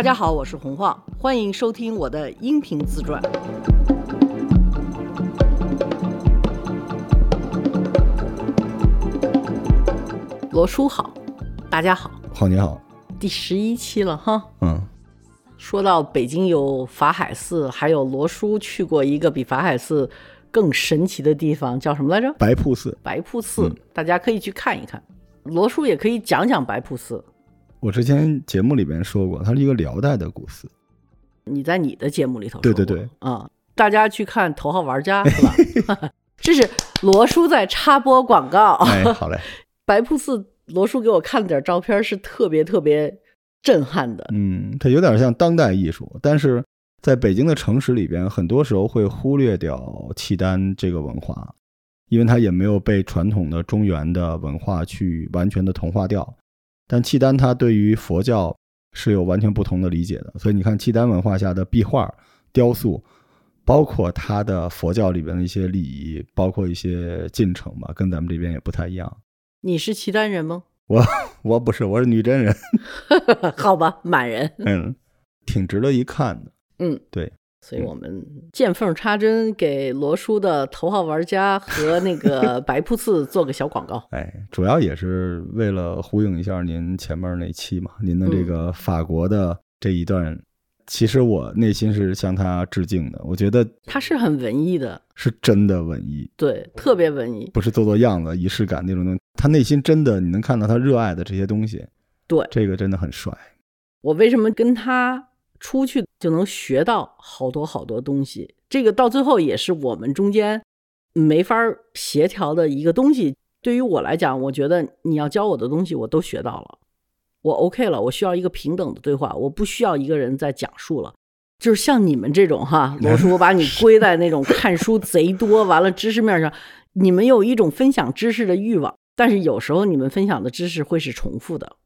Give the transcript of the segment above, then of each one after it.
大家好，我是洪晃，欢迎收听我的音频自传。罗叔好，大家好，好你好，第十一期了哈。嗯，说到北京有法海寺，还有罗叔去过一个比法海寺更神奇的地方，叫什么来着？白瀑寺。白瀑寺，大家可以去看一看。罗叔也可以讲讲白瀑寺。我之前节目里边说过，它是一个辽代的古寺。你在你的节目里头说对对对，啊、大家去看《头号玩家》是吧？这是罗叔在插播广告。哎，好嘞，白瀑寺，罗叔给我看了点照片，是特别特别震撼的。嗯，它有点像当代艺术，但是在北京的城市里边，很多时候会忽略掉契丹这个文化，因为它也没有被传统的中原的文化去完全的同化掉。但契丹他对于佛教是有完全不同的理解的，所以你看契丹文化下的壁画、雕塑，包括它的佛教里边的一些礼仪，包括一些进程吧，跟咱们这边也不太一样。你是契丹人吗？我不是，我是女真人，好吧，满人。嗯，挺值得一看的。嗯，对，所以我们见缝插针，给罗叔的《头号玩家》和那个白瀑寺做个小广告。哎，主要也是为了呼应一下您前面那期嘛，您的这个法国的这一段，其实我内心是向他致敬的。我觉得他是很文艺的，是真的文艺，对，特别文艺。不是做做样子、仪式感那种东西。他内心真的，你能看到他热爱的这些东西，对这个真的很帅。我为什么跟他出去就能学到好多好多东西？这个到最后也是我们中间没法协调的一个东西。对于我来讲，我觉得你要教我的东西，我都学到了，我 OK 了。我需要一个平等的对话，我不需要一个人在讲述了。就是像你们这种哈，罗叔，我把你 归在那种看书贼多，完了知识面上，你们有一种分享知识的欲望，但是有时候你们分享的知识会是重复的。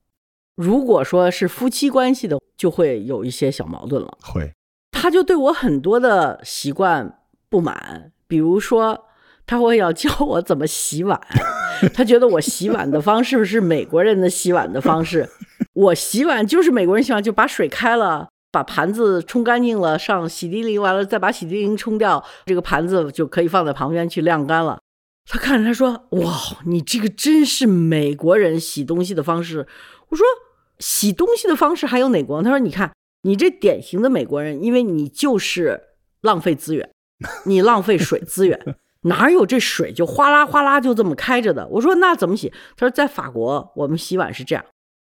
如果说是夫妻关系的，就会有一些小矛盾了。会，他就对我很多的习惯不满，比如说他会要教我怎么洗碗，他觉得我洗碗的方式是美国人的洗碗的方式，我洗碗就是美国人洗碗，就把水开了。把盘子冲干净了，上洗涤灵，完了再把洗涤灵冲掉，这个盘子就可以放在旁边去晾干了。他看着他说：“哇，你这个真是美国人洗东西的方式。”我说：“洗东西的方式还有哪国？”他说：“你看，你这典型的美国人，因为你就是浪费资源，你浪费水资源，哪有这水就哗啦哗啦就这么开着的？”我说：“那怎么洗？”他说：“在法国，我们洗碗是这样，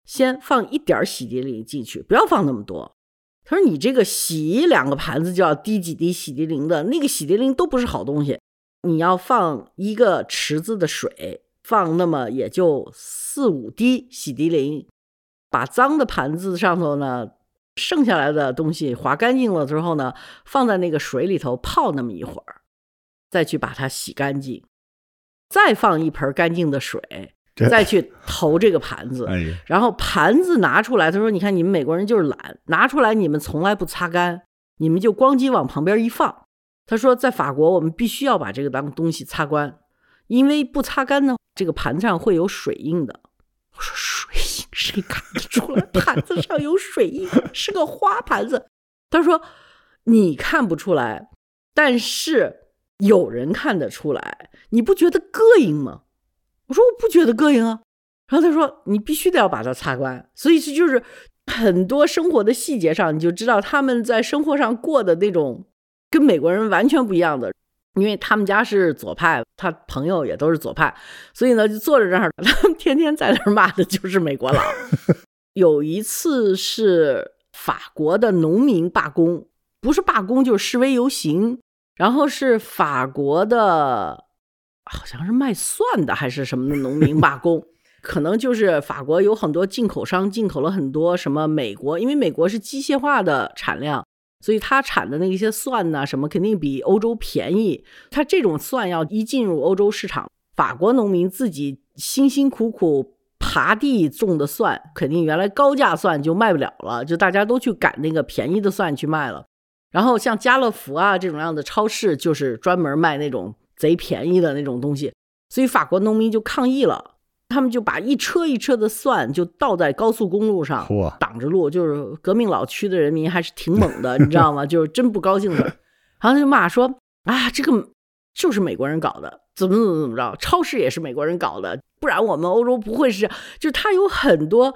先放一点洗涤灵进去，不要放那么多。”他说：“你这个洗两个盘子就要滴几滴洗涤灵的，那个洗涤灵都不是好东西。你要放一个池子的水，放那么也就四五滴洗涤灵，把脏的盘子上头呢，剩下来的东西划干净了之后呢，放在那个水里头泡那么一会儿，再去把它洗干净，再放一盆干净的水，再去投这个盘子。然后盘子拿出来，他说：“你看你们美国人就是懒，拿出来你们从来不擦干，你们就咣叽往旁边一放。”他说：“在法国，我们必须要把这个当东西擦干，因为不擦干呢，这个盘子上会有水印的。”我说：“水印谁看得出来？盘子上有水印，是个花盘子。”他说：“你看不出来，但是有人看得出来，你不觉得膈应吗？”我说：“我不觉得膈应啊。”然后他说：“你必须得要把它擦干。”所以这就是很多生活的细节上，你就知道他们在生活上过的那种跟美国人完全不一样的。因为他们家是左派，他朋友也都是左派，所以呢，就坐在这儿，他们天天在那儿骂的就是美国佬。有一次是法国的农民罢工，不是罢工就是示威游行，然后是法国的。好像是卖蒜的还是什么的农民罢工，可能就是法国有很多进口商进口了很多什么美国，因为美国是机械化的产量，所以它产的那一些蒜呐、什么肯定比欧洲便宜。它这种蒜要一进入欧洲市场，法国农民自己辛辛苦苦爬地种的蒜，肯定原来高价蒜就卖不了了，就大家都去赶那个便宜的蒜去卖了。然后像家乐福啊这种样的超市，就是专门卖那种。贼便宜的那种东西，所以法国农民就抗议了。他们就把一车一车的蒜就倒在高速公路上，挡着路。就是革命老区的人民还是挺猛的，你知道吗？就是真不高兴的，然后他就骂说啊，这个就是美国人搞的，怎么怎么怎么着，超市也是美国人搞的，不然我们欧洲不会是。就是他有很多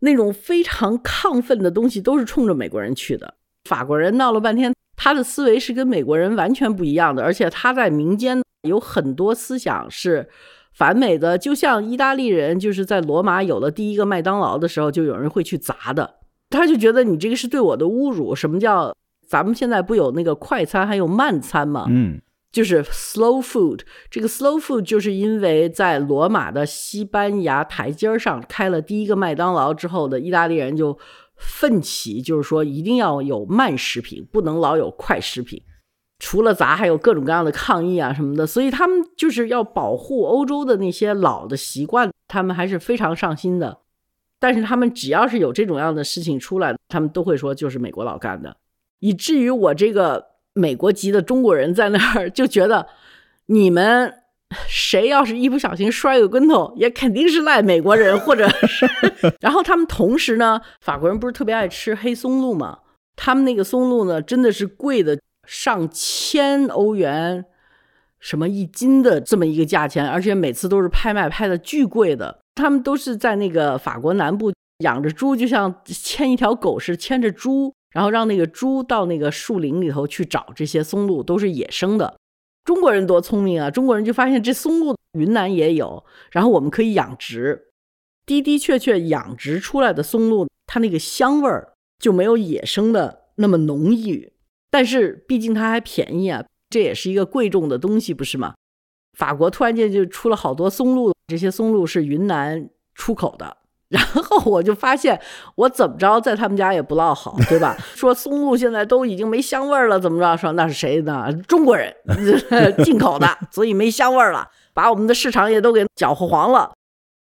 那种非常亢奋的东西，都是冲着美国人去的。法国人闹了半天，他的思维是跟美国人完全不一样的，而且他在民间有很多思想是反美的。就像意大利人，就是在罗马有了第一个麦当劳的时候，就有人会去砸的。他就觉得你这个是对我的侮辱。什么叫咱们现在不有那个快餐，还有慢餐吗？嗯，就是 slow food。这个 slow food 就是因为在罗马的西班牙台阶上开了第一个麦当劳之后的意大利人就。奋起就是说，一定要有慢食品，不能老有快食品。除了砸，还有各种各样的抗议啊什么的。所以他们就是要保护欧洲的那些老的习惯，他们还是非常上心的。但是他们只要是有这种样的事情出来，他们都会说就是美国佬干的，以至于我这个美国籍的中国人在那儿就觉得你们。谁要是一不小心摔个跟头，也肯定是赖美国人，或者是。然后他们同时呢，法国人不是特别爱吃黑松露吗？他们那个松露呢，真的是贵的上千欧元，什么一斤的这么一个价钱，而且每次都是拍卖拍的巨贵的。他们都是在那个法国南部养着猪，就像牵一条狗似的牵着猪，然后让那个猪到那个树林里头去找这些松露，都是野生的。中国人多聪明啊！中国人就发现这松露云南也有，然后我们可以养殖，的的确确养殖出来的松露，它那个香味儿就没有野生的那么浓郁。但是毕竟它还便宜啊，这也是一个贵重的东西，不是吗？法国突然间就出了好多松露，这些松露是云南出口的。然后我就发现，我怎么着在他们家也不落好，对吧？说松露现在都已经没香味了，怎么着？说那是谁呢？中国人 进口的，所以没香味了，把我们的市场也都给搅和黄了。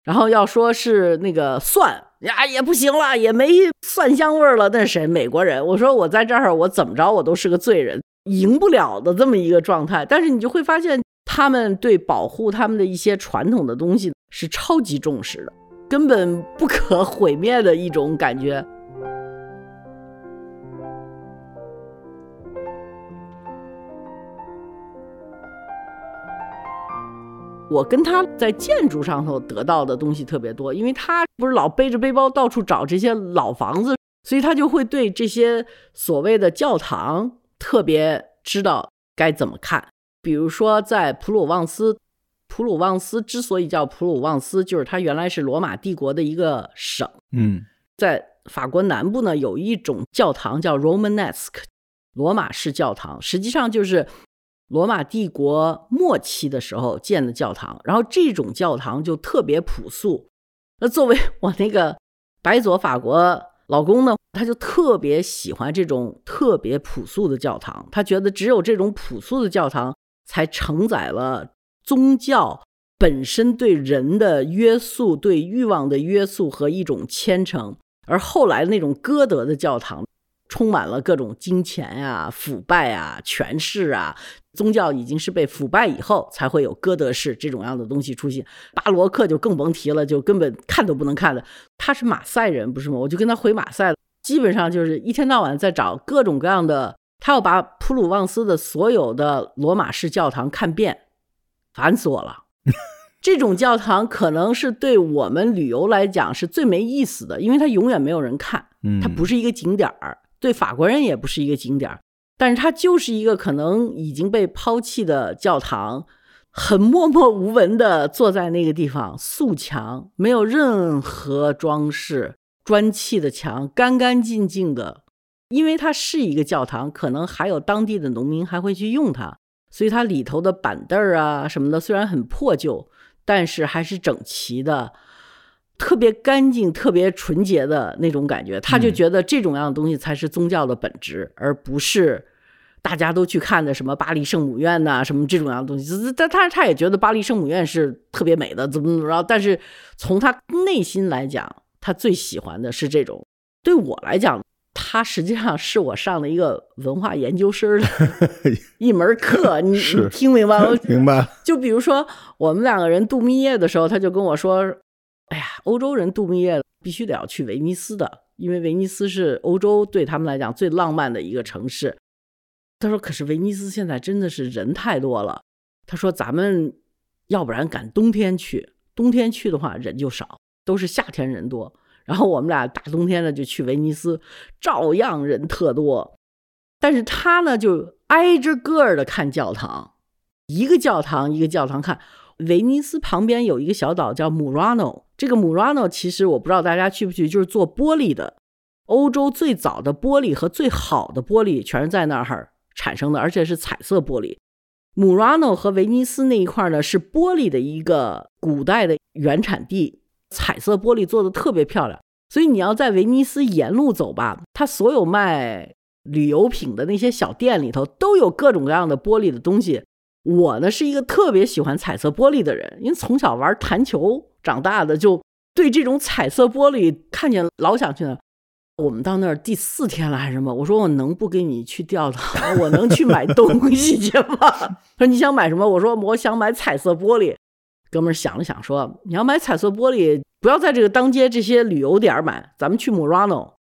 然后要说是那个蒜呀，也不行了，也没蒜香味了。那谁？美国人。我说我在这儿，我怎么着我都是个罪人，赢不了的这么一个状态。但是你就会发现，他们对保护他们的一些传统的东西是超级重视的。根本不可毁灭的一种感觉。我跟他在建筑上头得到的东西特别多，因为他不是老背着背包到处找这些老房子，所以他就会对这些所谓的教堂特别知道该怎么看。比如说在普鲁旺斯。普鲁旺斯之所以叫普鲁旺斯，就是它原来是罗马帝国的一个省。嗯，在法国南部呢，有一种教堂叫 Romanesque，罗马式教堂，实际上就是罗马帝国末期的时候建的教堂。然后这种教堂就特别朴素。那作为 我那个白左法国老公呢，他就特别喜欢这种特别朴素的教堂。他觉得只有这种朴素的教堂才承载了。宗教本身对人的约束、对欲望的约束和一种虔诚，而后来那种歌德的教堂，充满了各种金钱啊、腐败啊、权势啊。宗教已经是被腐败以后，才会有歌德式这种样的东西出现。巴洛克就更甭提了，就根本看都不能看的。他是马赛人，不是吗？我就跟他回马赛了，基本上就是一天到晚在找各种各样的，他要把普鲁旺斯的所有的罗马式教堂看遍。烦死我了！这种教堂可能是对我们旅游来讲是最没意思的，因为它永远没有人看，它不是一个景点儿，对法国人也不是一个景点儿，但是它就是一个可能已经被抛弃的教堂，很默默无闻的坐在那个地方，素墙，没有任何装饰，砖砌的墙，干干净净的，因为它是一个教堂，可能还有当地的农民还会去用它。所以它里头的板凳儿啊什么的，虽然很破旧，但是还是整齐的，特别干净、特别纯洁的那种感觉。他就觉得这种样的东西才是宗教的本质，而不是大家都去看的什么巴黎圣母院呐，什么这种样的东西。但他他也觉得巴黎圣母院是特别美的，怎么怎么着。但是从他内心来讲，他最喜欢的是这种。对我来讲。他实际上是我上的一个文化研究生的 一门课，你你听明白吗？明白？就比如说我们两个人度蜜月的时候，他就跟我说：“哎呀，欧洲人度蜜月必须得要去威尼斯的，因为威尼斯是欧洲对他们来讲最浪漫的一个城市。”他说：“可是威尼斯现在真的是人太多了。”他说：“咱们要不然赶冬天去，冬天去的话人就少，都是夏天人多。然后我们俩大冬天的就去威尼斯，照样人特多。但是他呢就挨着个儿的看教堂，一个教堂一个教堂看。威尼斯旁边有一个小岛叫 Murano，这个 Murano 其实我不知道大家去不去，就是做玻璃的，欧洲最早的玻璃和最好的玻璃全是在那儿产生的，而且是彩色玻璃。Murano 和威尼斯那一块呢是玻璃的一个古代的原产地，彩色玻璃做的特别漂亮。所以你要在威尼斯沿路走吧，它所有卖旅游品的那些小店里头都有各种各样的玻璃的东西。我呢是一个特别喜欢彩色玻璃的人，因为从小玩弹球长大的，就对这种彩色玻璃看见老想去那。我们到那儿第四天了还是什么？我说我能不跟你去教堂？我能去买东西去吗？他说你想买什么？我说我想买彩色玻璃。哥们儿想了想说，你要买彩色玻璃，不要在这个当街这些旅游点买，咱们去 Murano。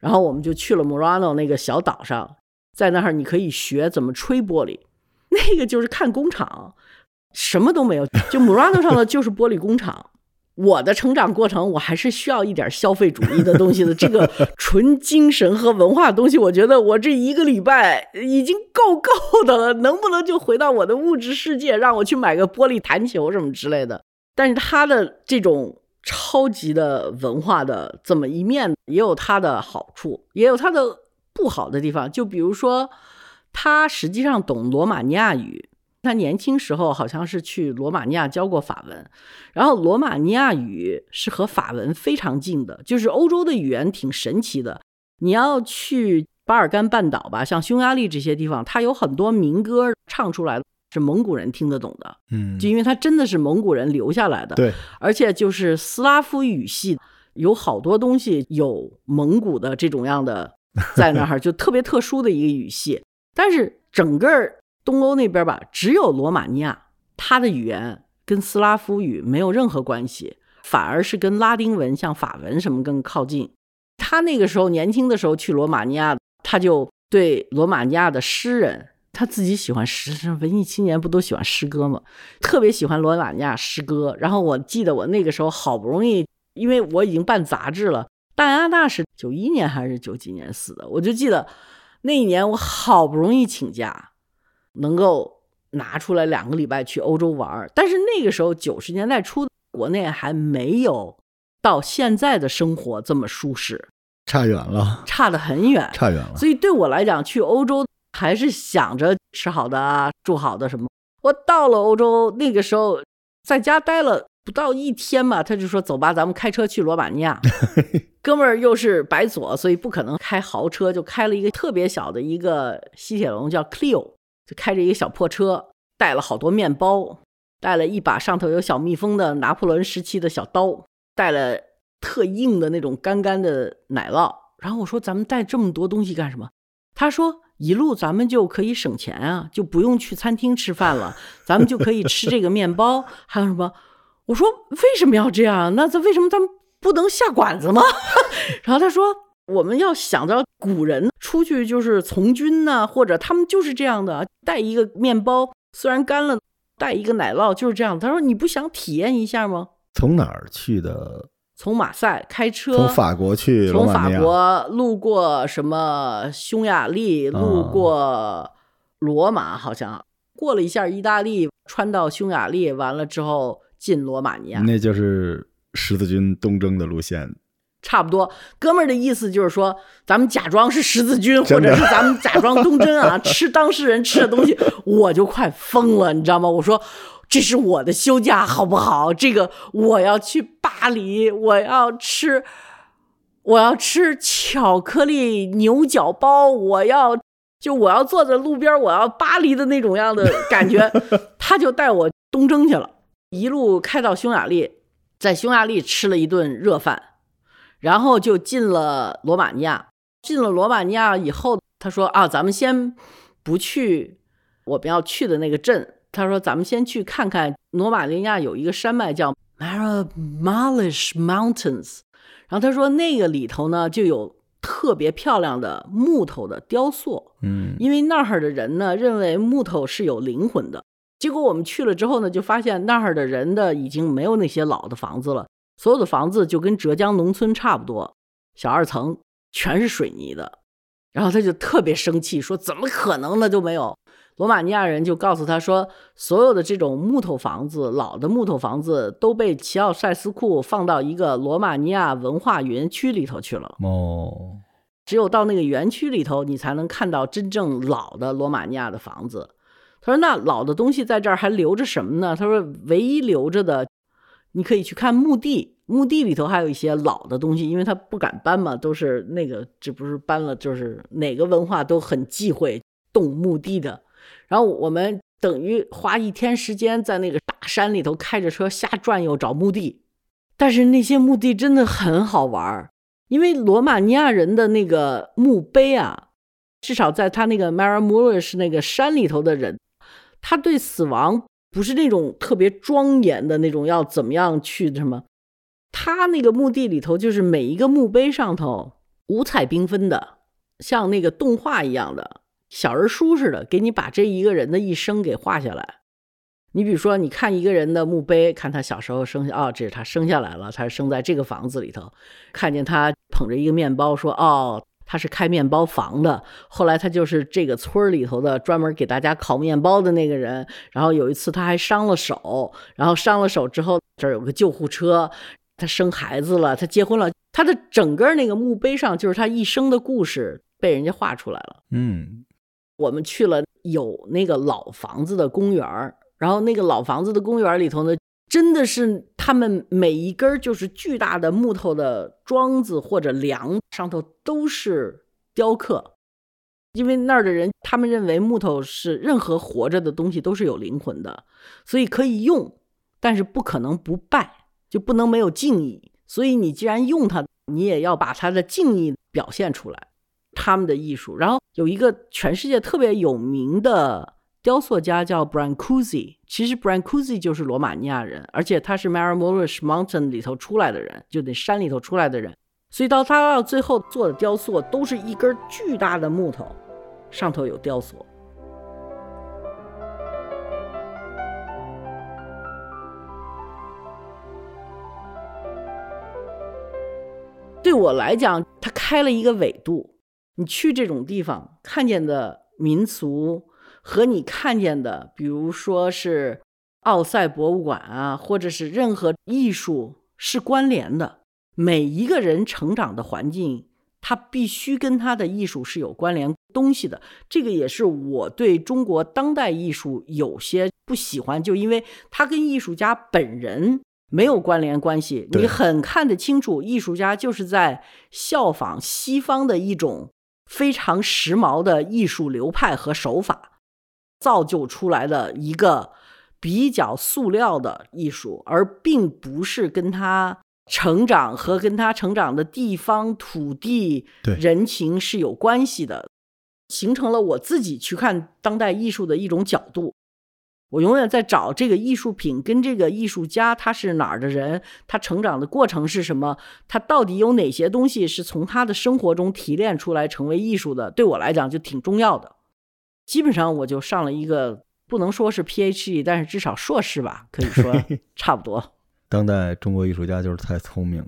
然后我们就去了 Murano 那个小岛上，在那儿你可以学怎么吹玻璃。那个就是看工厂，什么都没有，就 Murano 上的就是玻璃工厂。我的成长过程，我还是需要一点消费主义的东西的。这个 纯精神和文化的东西，我觉得我这一个礼拜已经够够的了。能不能就回到我的物质世界，让我去买个玻璃弹球什么之类的？但是他的这种超级的文化的这么一面，也有它的好处，也有它的不好的地方。就比如说，他实际上懂罗马尼亚语。他年轻时候好像是去罗马尼亚教过法文，然后罗马尼亚语是和法文非常近的，就是欧洲的语言挺神奇的。你要去巴尔干半岛吧，像匈牙利这些地方，它有很多民歌唱出来是蒙古人听得懂的，嗯，就因为它真的是蒙古人留下来的，对，而且就是斯拉夫语系，有好多东西有蒙古的这种样的在那儿，就特别特殊的一个语系，但是整个。东欧那边吧，只有罗马尼亚，它的语言跟斯拉夫语没有任何关系，反而是跟拉丁文、像法文什么更靠近。他那个时候年轻的时候去罗马尼亚，他就对罗马尼亚的诗人，他自己喜欢诗，文艺青年不都喜欢诗歌吗？特别喜欢罗马尼亚诗歌。然后我记得我那个时候好不容易，因为我已经办杂志了，戴安娜是九一年还是九几年死的，我就记得那一年我好不容易请假。能够拿出来两个礼拜去欧洲玩，但是那个时候九十年代初，国内还没有到现在的生活这么舒适，差远了，差得很远，差远了。所以对我来讲，去欧洲还是想着吃好的、住好的什么。我到了欧洲那个时候，在家待了不到一天吧，他就说：“走吧，咱们开车去罗马尼亚。”哥们儿又是白左，所以不可能开豪车，就开了一个特别小的一个西铁龙，叫 Clio。就开着一个小破车，带了好多面包，带了一把上头有小蜜蜂的拿破仑时期的小刀，带了特硬的那种干干的奶酪。然后我说：“咱们带这么多东西干什么？”他说：“一路咱们就可以省钱啊，就不用去餐厅吃饭了，咱们就可以吃这个面包，还有什么？”我说：“为什么要这样？那这为什么咱们不能下馆子吗？” 然后他说。我们要想到古人出去就是从军呢，或者他们就是这样的，带一个面包，虽然干了，带一个奶酪，就是这样。他说：“你不想体验一下吗？”从哪儿去的？从马赛开车，从法国去，从法国路过什么匈牙利，路过罗马，好像过了一下意大利，穿到匈牙利，完了之后进罗马尼亚，那就是十字军东征的路线。差不多，哥们儿的意思就是说，咱们假装是十字军，或者是咱们假装东征啊，吃当事人吃的东西，我就快疯了，你知道吗？我说这是我的休假，好不好？这个我要去巴黎，我要吃，我要吃巧克力牛角包，我要就我要坐在路边，我要巴黎的那种样的感觉。他就带我东征去了，一路开到匈牙利，在匈牙利吃了一顿热饭。然后就进了罗马尼亚，进了罗马尼亚以后，他说啊，咱们先不去我们要去的那个镇。他说，咱们先去看看罗马尼亚有一个山脉叫 Marmalish Mountains。然后他说，那个里头呢就有特别漂亮的木头的雕塑。嗯，因为那儿的人呢认为木头是有灵魂的。结果我们去了之后呢，就发现那儿的人的已经没有那些老的房子了，所有的房子就跟浙江农村差不多，小二层，全是水泥的。然后他就特别生气，说：“怎么可能呢？就没有。”罗马尼亚人就告诉他说：“所有的这种木头房子，老的木头房子都被齐奥塞斯库放到一个罗马尼亚文化园区里头去了。哦，只有到那个园区里头，你才能看到真正老的罗马尼亚的房子。”他说：“那老的东西在这儿还留着什么呢？”他说：“唯一留着的，你可以去看墓地，墓地里头还有一些老的东西，因为他不敢搬嘛，都是那个，这不是搬了，就是哪个文化都很忌讳动墓地的。”然后我们等于花一天时间在那个大山里头开着车瞎转悠找墓地，但是那些墓地真的很好玩因为罗马尼亚人的那个墓碑啊，至少在他那个 Maramuresh 那个山里头的人，他对死亡不是那种特别庄严的那种要怎么样去什么，他那个墓地里头就是每一个墓碑上头五彩缤纷的，像那个动画一样的。小人书似的，给你把这一个人的一生给画下来。你比如说，你看一个人的墓碑，看他小时候生下，哦，这是他生下来了，他是生在这个房子里头。看见他捧着一个面包，说，哦，他是开面包房的。后来他就是这个村里头的专门给大家烤面包的那个人。然后有一次他还伤了手，然后伤了手之后，这儿有个救护车。他生孩子了，他结婚了，他的整个那个墓碑上就是他一生的故事被人家画出来了。嗯。我们去了有那个老房子的公园然后那个老房子的公园里头呢，真的是他们每一根就是巨大的木头的桩子或者梁上头都是雕刻，因为那儿的人他们认为木头是任何活着的东西都是有灵魂的，所以可以用，但是不可能不拜，就不能没有敬意。所以你既然用它，你也要把它的敬意表现出来。他们的艺术，然后有一个全世界特别有名的雕塑家叫 Brancusi，其实 Brancusi 就是罗马尼亚人，而且他是 Marmorish Mountain 里头出来的人，就那山里头出来的人，所以到他到最后做的雕塑都是一根巨大的木头，上头有雕塑。对我来讲，他开了一个纬度。你去这种地方看见的民俗和你看见的，比如说是奥赛博物馆啊，或者是任何艺术是关联的。每一个人成长的环境，他必须跟他的艺术是有关联东西的。这个也是我对中国当代艺术有些不喜欢，就因为他跟艺术家本人没有关联关系。你很看得清楚，艺术家就是在效仿西方的一种。非常时髦的艺术流派和手法，造就出来的一个比较塑料的艺术，而并不是跟他成长和跟他成长的地方、土地、人情是有关系的，形成了我自己去看当代艺术的一种角度。我永远在找这个艺术品跟这个艺术家他是哪儿的人，他成长的过程是什么，他到底有哪些东西是从他的生活中提炼出来成为艺术的？对我来讲就挺重要的。基本上我就上了一个不能说是 PhD，但是至少硕士吧，可以说 差不多。当代中国艺术家就是太聪明，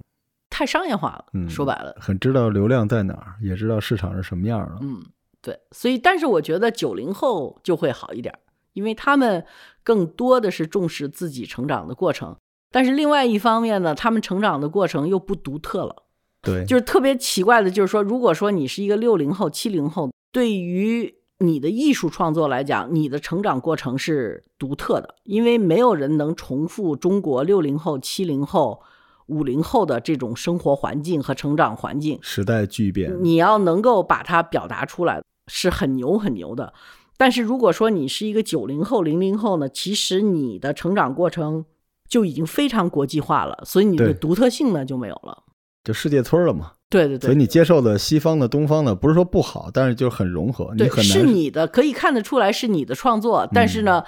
太商业化了。嗯，说白了，很知道流量在哪儿，也知道市场是什么样的。嗯，对。所以，但是我觉得九零后就会好一点。因为他们更多的是重视自己成长的过程，但是另外一方面呢，他们成长的过程又不独特了。对，就是特别奇怪的，就是说，如果说你是一个六零后、七零后，对于你的艺术创作来讲，你的成长过程是独特的，因为没有人能重复中国六零后、七零后、五零后的这种生活环境和成长环境。时代巨变，你要能够把它表达出来，是很牛很牛的。但是如果说你是一个九零后、零零后呢，其实你的成长过程就已经非常国际化了，所以你的独特性呢就没有了，就世界村了嘛。对对对，所以你接受的西方的、东方的，不是说不好，但是就是很融合，你对很难是你的，可以看得出来是你的创作，但是呢，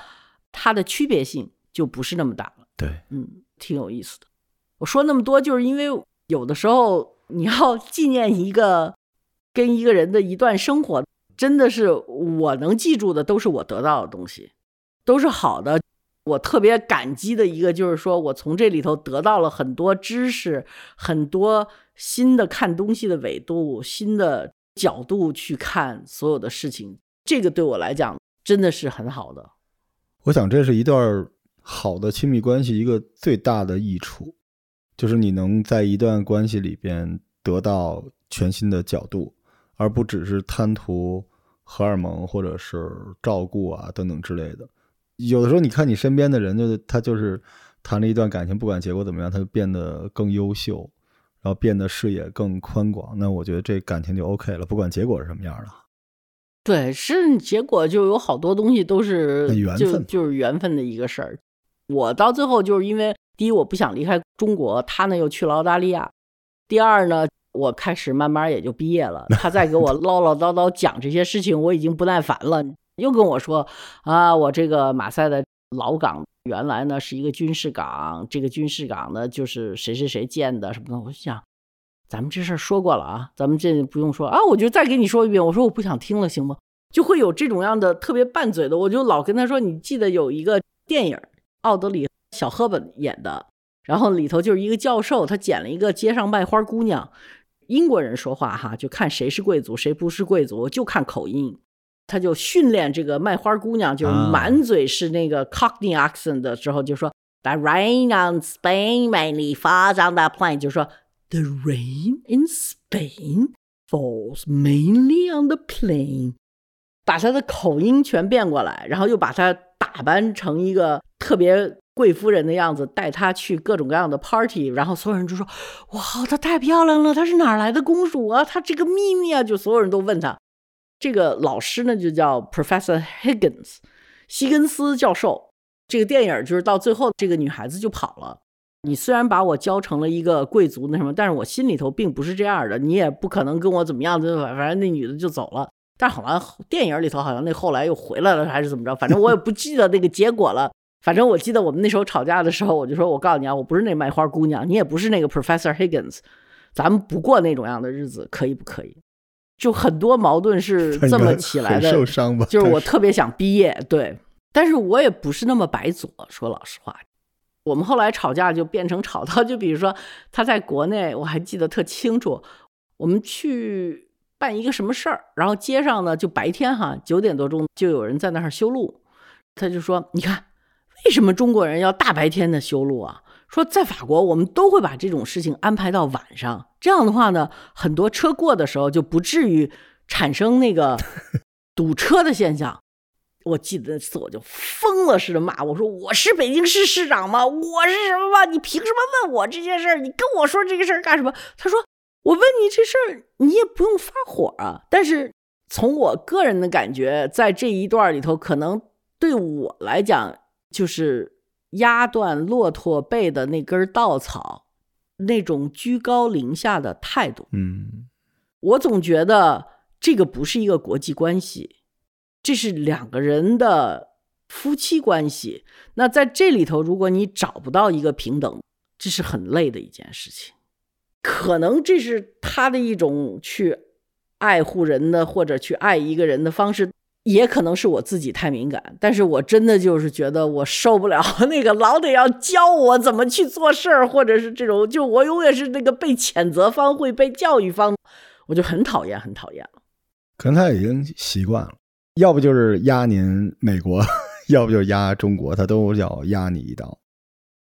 它的区别性就不是那么大了。对，嗯，挺有意思的。我说那么多，就是因为有的时候你要纪念一个跟一个人的一段生活，真的是我能记住的，都是我得到的东西，都是好的。我特别感激的一个，就是说我从这里头得到了很多知识，很多新的看东西的维度，新的角度去看所有的事情。这个对我来讲真的是很好的。我想这是一段好的亲密关系一个最大的益处，就是你能在一段关系里边得到全新的角度，而不只是贪图荷尔蒙或者是照顾啊等等之类的。有的时候，你看你身边的人，就是他就是谈了一段感情，不管结果怎么样，他就变得更优秀，然后变得视野更宽广。那我觉得这感情就 OK 了，不管结果是什么样的。对，是结果就有好多东西都是那缘分就就是缘分的一个事儿。我到最后就是因为第一我不想离开中国，他呢又去了澳大利亚，第二呢我开始慢慢也就毕业了，他再给我 唠唠叨叨讲这些事情，我已经不耐烦了，又跟我说啊，我这个马赛的老港原来呢是一个军事港，这个军事港呢就是谁谁谁建的什么的，我就想。咱们这事儿说过了啊，咱们这不用说啊，我就再给你说一遍。我说我不想听了，行吗？就会有这种样的特别拌嘴的，我就老跟他说，你记得有一个电影，奥德里小赫本演的，然后里头就是一个教授，他捡了一个街上卖花姑娘，英国人说话哈，就看谁是贵族，谁不是贵族，就看口音。他就训练这个卖花姑娘，就是啊满嘴是那个 Cockney accent 的时候，就说 The rain on Spain mainly falls on the plain，就说 The rain in Spain falls mainly on the plain，把他的口音全变过来，然后又把他打扮成一个特别贵夫人的样子，带她去各种各样的 party，然后所有人就说：“哇，她太漂亮了，她是哪儿来的公主啊？她这个秘密啊！”就所有人都问她。这个老师呢，就叫 Professor Higgins，希根斯教授。这个电影就是到最后，这个女孩子就跑了。你虽然把我教成了一个贵族那什么，但是我心里头并不是这样的。你也不可能跟我怎么样，就反正那女的就走了。但好像电影里头好像那后来又回来了，还是怎么着？反正我也不记得那个结果了。反正我记得我们那时候吵架的时候，我就说：“我告诉你啊，我不是那卖花姑娘，你也不是那个 Professor Higgins，咱们不过那种样的日子，可以不可以？”就很多矛盾是 这么起来的，受伤吧？就是我特别想毕业，对，但是我也不是那么白左，说老实话。我们后来吵架就变成吵到，就比如说他在国内，我还记得特清楚，我们去办一个什么事儿，然后街上呢就白天哈九点多钟就有人在那儿修路，他就说：“你看，为什么中国人要大白天的修路啊？说在法国我们都会把这种事情安排到晚上，这样的话呢，很多车过的时候就不至于产生那个 堵车的现象。”我记得那次我就疯了似的骂我说：“我是北京市市长吗？我是什么吗？你凭什么问我这件事儿？你跟我说这个事儿干什么？”他说：“我问你这事儿，你也不用发火啊。”但是从我个人的感觉，在这一段里头，可能对我来讲，就是压断骆驼背的那根稻草，那种居高临下的态度。嗯，我总觉得这个不是一个国际关系，这是两个人的夫妻关系。那在这里头，如果你找不到一个平等，这是很累的一件事情。可能这是他的一种去爱护人的，或者去爱一个人的方式，也可能是我自己太敏感。但是我真的就是觉得我受不了那个老得要教我怎么去做事儿，或者是这种，就我永远是那个被谴责方，会被教育方，我就很讨厌，很讨厌。可能他已经习惯了，要不就是压您美国，要不就是压中国，他都要压你一刀。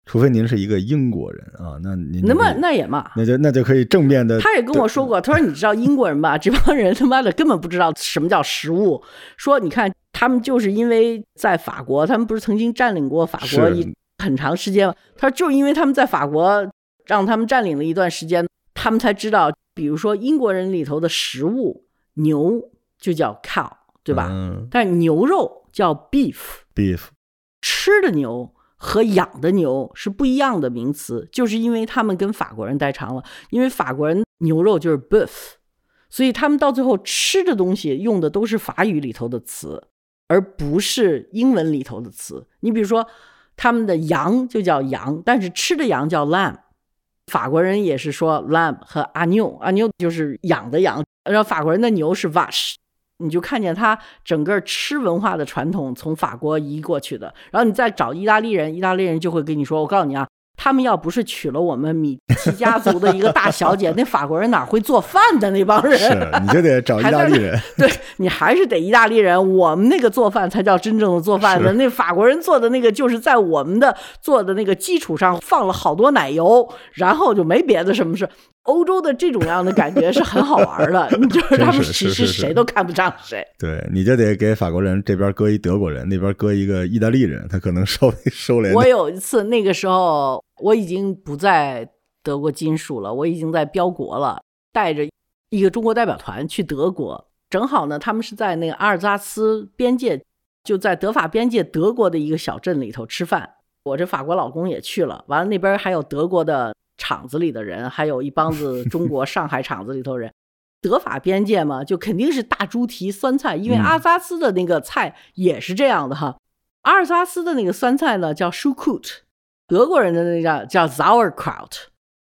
除非您是一个英国人啊，那您就那么那也嘛，那就那就可以正面的。他也跟我说过，他说你知道英国人吧，这帮人他妈的根本不知道什么叫食物。说你看他们就是因为在法国，他们不是曾经占领过法国一很长时间吗？他说就是因为他们在法国让他们占领了一段时间，他们才知道，比如说英国人里头的食物，牛就叫 cow，对吧？嗯但是牛肉叫 beef，，beef 吃的牛和养的牛是不一样的名词，就是因为他们跟法国人待长了，因为法国人牛肉就是 beef，所以他们到最后吃的东西用的都是法语里头的词，而不是英文里头的词。你比如说，他们的羊就叫羊，但是吃的羊叫 lamb。法国人也是说 lamb 和阿牛，阿牛就是养的羊，然后法国人的牛是 vache。你就看见他整个吃文化的传统从法国移过去的，然后你再找意大利人，意大利人就会跟你说：“我告诉你啊，他们要不是娶了我们米奇家族的一个大小姐，那法国人哪会做饭的那帮人？是，你就得 找意大利人。对你还是得意大利人，我们那个做饭才叫真正的做饭的。那法国人做的那个，就是在我们的做的那个基础上放了好多奶油，然后就没别的什么事。”欧洲的这种样的感觉是很好玩的，就是他们其实谁都看不上谁。对，你就得给法国人这边搁一德国人，那边搁一个意大利人，他可能稍微收敛。我有一次，那个时候我已经不在德国金属了，我已经在标国了，带着一个中国代表团去德国，正好呢，他们是在那个阿尔扎斯边界，就在德法边界德国的一个小镇里头吃饭。我这法国老公也去了，完了那边还有德国的。厂子里的人，还有一帮子中国上海厂子里头人，德法边界嘛，就肯定是大猪蹄酸菜，因为阿尔萨斯的那个菜也是这样的哈。阿尔萨斯的那个酸菜呢叫 s h u k u t 德国人的那叫叫 sauerkraut，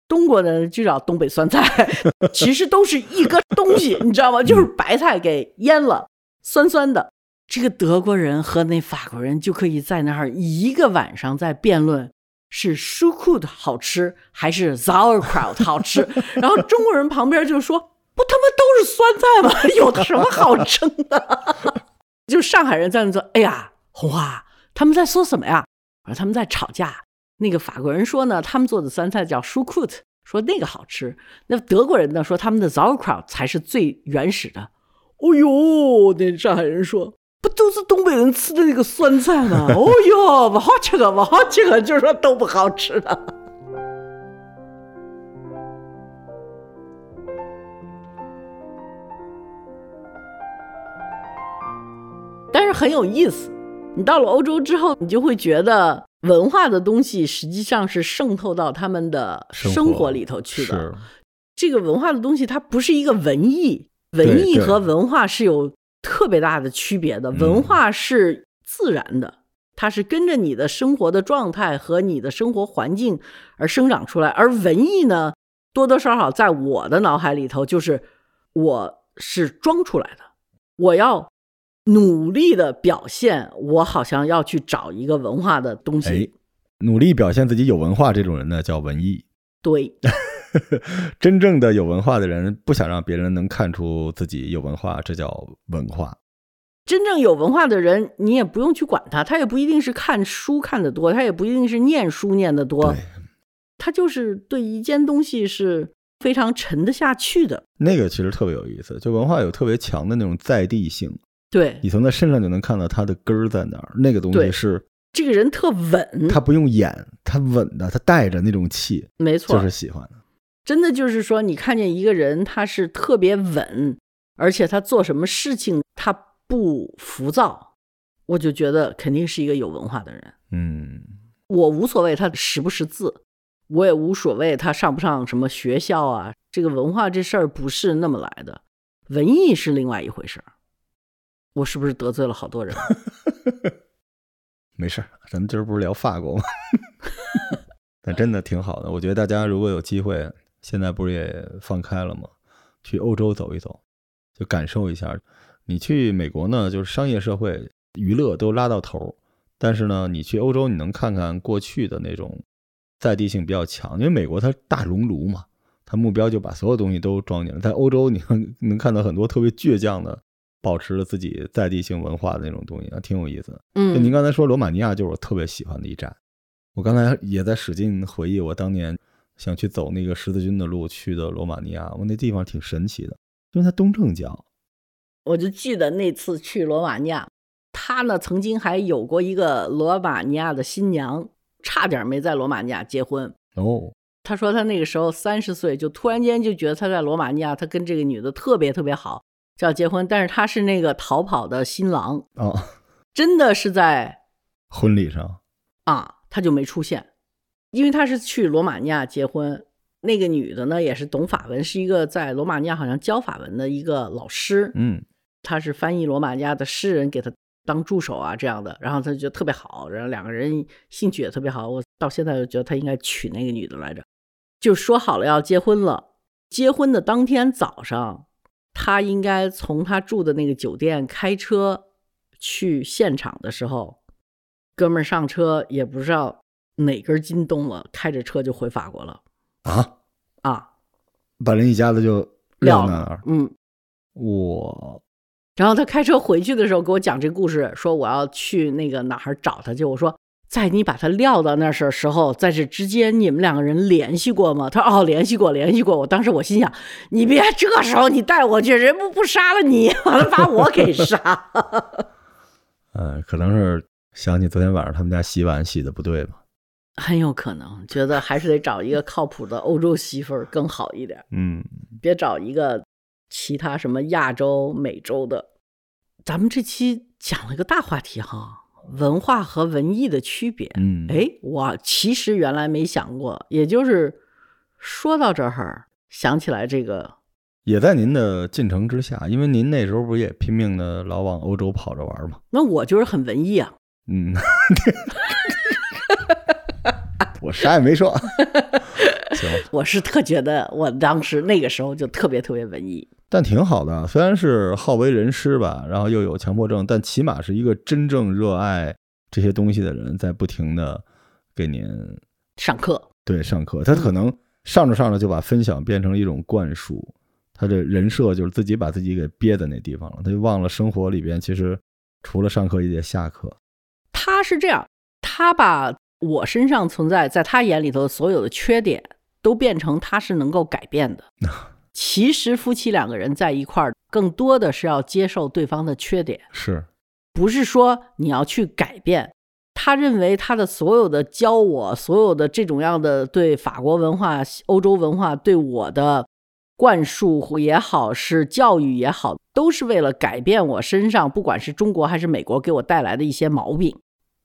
中国人就叫东北酸菜，其实都是一个东西，你知道吗？就是白菜给腌了，酸酸的。这个德国人和那法国人就可以在那儿一个晚上在辩论。是 s h u k u 好吃还是 sauerkraut 好吃？然后中国人旁边就说：“不他妈都是酸菜吗？有什么好争的？” 就上海人在那说：“哎呀，红花，他们在说什么呀？”我说：“他们在吵架。”那个法国人说呢：“他们做的酸菜叫 s h u k u t 说那个好吃。那德国人呢说他们的 sauerkraut 才是最原始的。”哦呦，那上海人说。不都是东北人吃的那个酸菜吗？哦哟，不好吃个，不好吃个，就是说都不好吃的。但是很有意思，你到了欧洲之后，你就会觉得文化的东西实际上是渗透到他们的生活里头去的。这个文化的东西，它不是一个文艺，文艺和文化是有。特别大的区别的文化是自然的，它是跟着你的生活的状态和你的生活环境而生长出来。而文艺呢，多多少少在我的脑海里头，就是我是装出来的，我要努力的表现，我好像要去找一个文化的东西，努力表现自己有文化，这种人呢叫文艺。对。真正的有文化的人不想让别人能看出自己有文化，这叫文化。真正有文化的人，你也不用去管他，他也不一定是看书看得多，他也不一定是念书念得多，他就是对一件东西是非常沉得下去的。那个其实特别有意思，就文化有特别强的那种在地性。对你从他身上就能看到他的根儿在哪儿，那个东西是这个人特稳，他不用演，他稳的，他带着那种气，没错，就是喜欢的。真的就是说，你看见一个人，他是特别稳，而且他做什么事情他不浮躁，我就觉得肯定是一个有文化的人。嗯，我无所谓他识不识字，我也无所谓他上不上什么学校啊。这个文化这事儿不是那么来的，文艺是另外一回事儿。我是不是得罪了好多人？没事儿，咱们今儿不是聊法国吗？但真的挺好的，我觉得大家如果有机会。现在不是也放开了吗？去欧洲走一走，就感受一下。你去美国呢，就是商业社会、娱乐都拉到头但是呢，你去欧洲，你能看看过去的那种在地性比较强。因为美国它大熔炉嘛，它目标就把所有东西都装进来。在欧洲，你能能看到很多特别倔强的，保持了自己在地性文化的那种东西啊，挺有意思的。嗯，您刚才说罗马尼亚就是我特别喜欢的一站，我刚才也在使劲回忆我当年。想去走那个十字军的路去的罗马尼亚，我那地方挺神奇的，因为它东正教。我就记得那次去罗马尼亚，他呢曾经还有过一个罗马尼亚的新娘，差点没在罗马尼亚结婚。哦，他说他那个时候三十岁，就突然间就觉得他在罗马尼亚，他跟这个女的特别特别好，就要结婚。但是他是那个逃跑的新郎哦，真的是在婚礼上啊。他就没出现，因为他是去罗马尼亚结婚。那个女的呢，也是懂法文，是一个在罗马尼亚好像教法文的一个老师。嗯，他是翻译罗马尼亚的诗人给他当助手啊，这样的。然后他就觉得特别好，然后两个人兴趣也特别好。我到现在就觉得他应该娶那个女的来着。就说好了要结婚了，结婚的当天早上，他应该从他住的那个酒店开车去现场的时候，哥们儿上车也不知道哪根筋动了，开着车就回法国了。啊啊，把人一家子就撂那儿，嗯，我然后他开车回去的时候给我讲这故事，说我要去那个哪儿找他去。我说，在你把他撂到那儿的时候，在这之间你们两个人联系过吗？他说哦，联系过，联系过。我当时我心想，你别这时候你带我去，人不不杀了你，完了把我给杀。呃，可能是想起昨天晚上他们家洗碗洗的不对吧？很有可能，觉得还是得找一个靠谱的欧洲媳妇儿更好一点，嗯，别找一个其他什么亚洲、美洲的。咱们这期讲了个大话题哈，文化和文艺的区别。嗯，哎，我其实原来没想过，也就是说到这儿想起来这个，也在您的进程之下，因为您那时候不也拼命的老往欧洲跑着玩吗？那我就是很文艺啊。嗯，我啥也没说。行，我是特觉得我当时那个时候就特别特别文艺，但挺好的，虽然是好为人师吧，然后又有强迫症，但起码是一个真正热爱这些东西的人，在不停的给您上课。对上课。他可能上着上着就把分享变成了一种灌输，他的人设就是自己把自己给憋在那地方了，他就忘了生活里边其实除了上课也得下课。他是这样，他把我身上存在在他眼里头所有的缺点都变成他是能够改变的。其实夫妻两个人在一块儿，更多的是要接受对方的缺点，是不是说你要去改变。他认为他的所有的教我，所有的这种样的对法国文化、欧洲文化对我的灌输也好，是教育也好，都是为了改变我身上，不管是中国还是美国给我带来的一些毛病。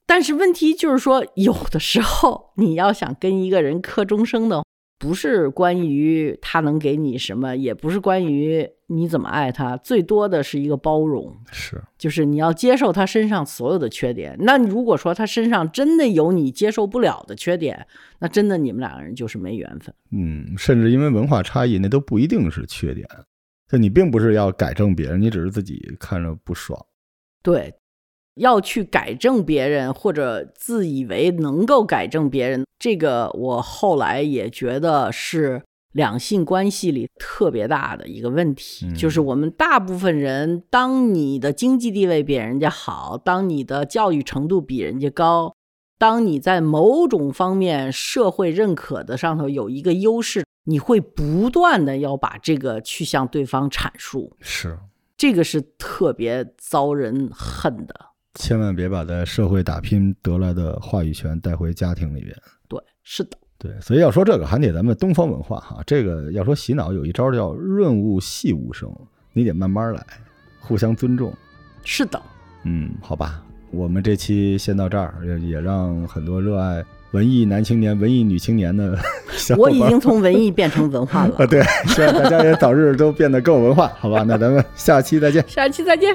但是问题就是说，有的时候你要想跟一个人磕终生的，不是关于他能给你什么，也不是关于你怎么爱他，最多的是一个包容，是，就是你要接受他身上所有的缺点。那如果说他身上真的有你接受不了的缺点，那真的你们两个人就是没缘分。嗯，甚至因为文化差异，那都不一定是缺点。就你并不是要改正别人，你只是自己看着不爽。对，要去改正别人，或者自以为能够改正别人，这个我后来也觉得是两性关系里特别大的一个问题。嗯就是我们大部分人，当你的经济地位比人家好，当你的教育程度比人家高，当你在某种方面社会认可的上头有一个优势，你会不断的要把这个去向对方阐述。是，这个是特别遭人恨的。千万别把在社会打拼得来的话语权带回家庭里边。对，是的，对，所以要说这个，还得咱们东方文化哈。这个要说洗脑，有一招叫润物细无声，你得慢慢来，互相尊重。是的，嗯，好吧，我们这期先到这儿，也也让很多热爱文艺男青年、文艺女青年的 我已经从文艺变成文化了 啊，了。对，希望大家也早日都变得更有文化，好吧？那咱们下期再见。下期再见。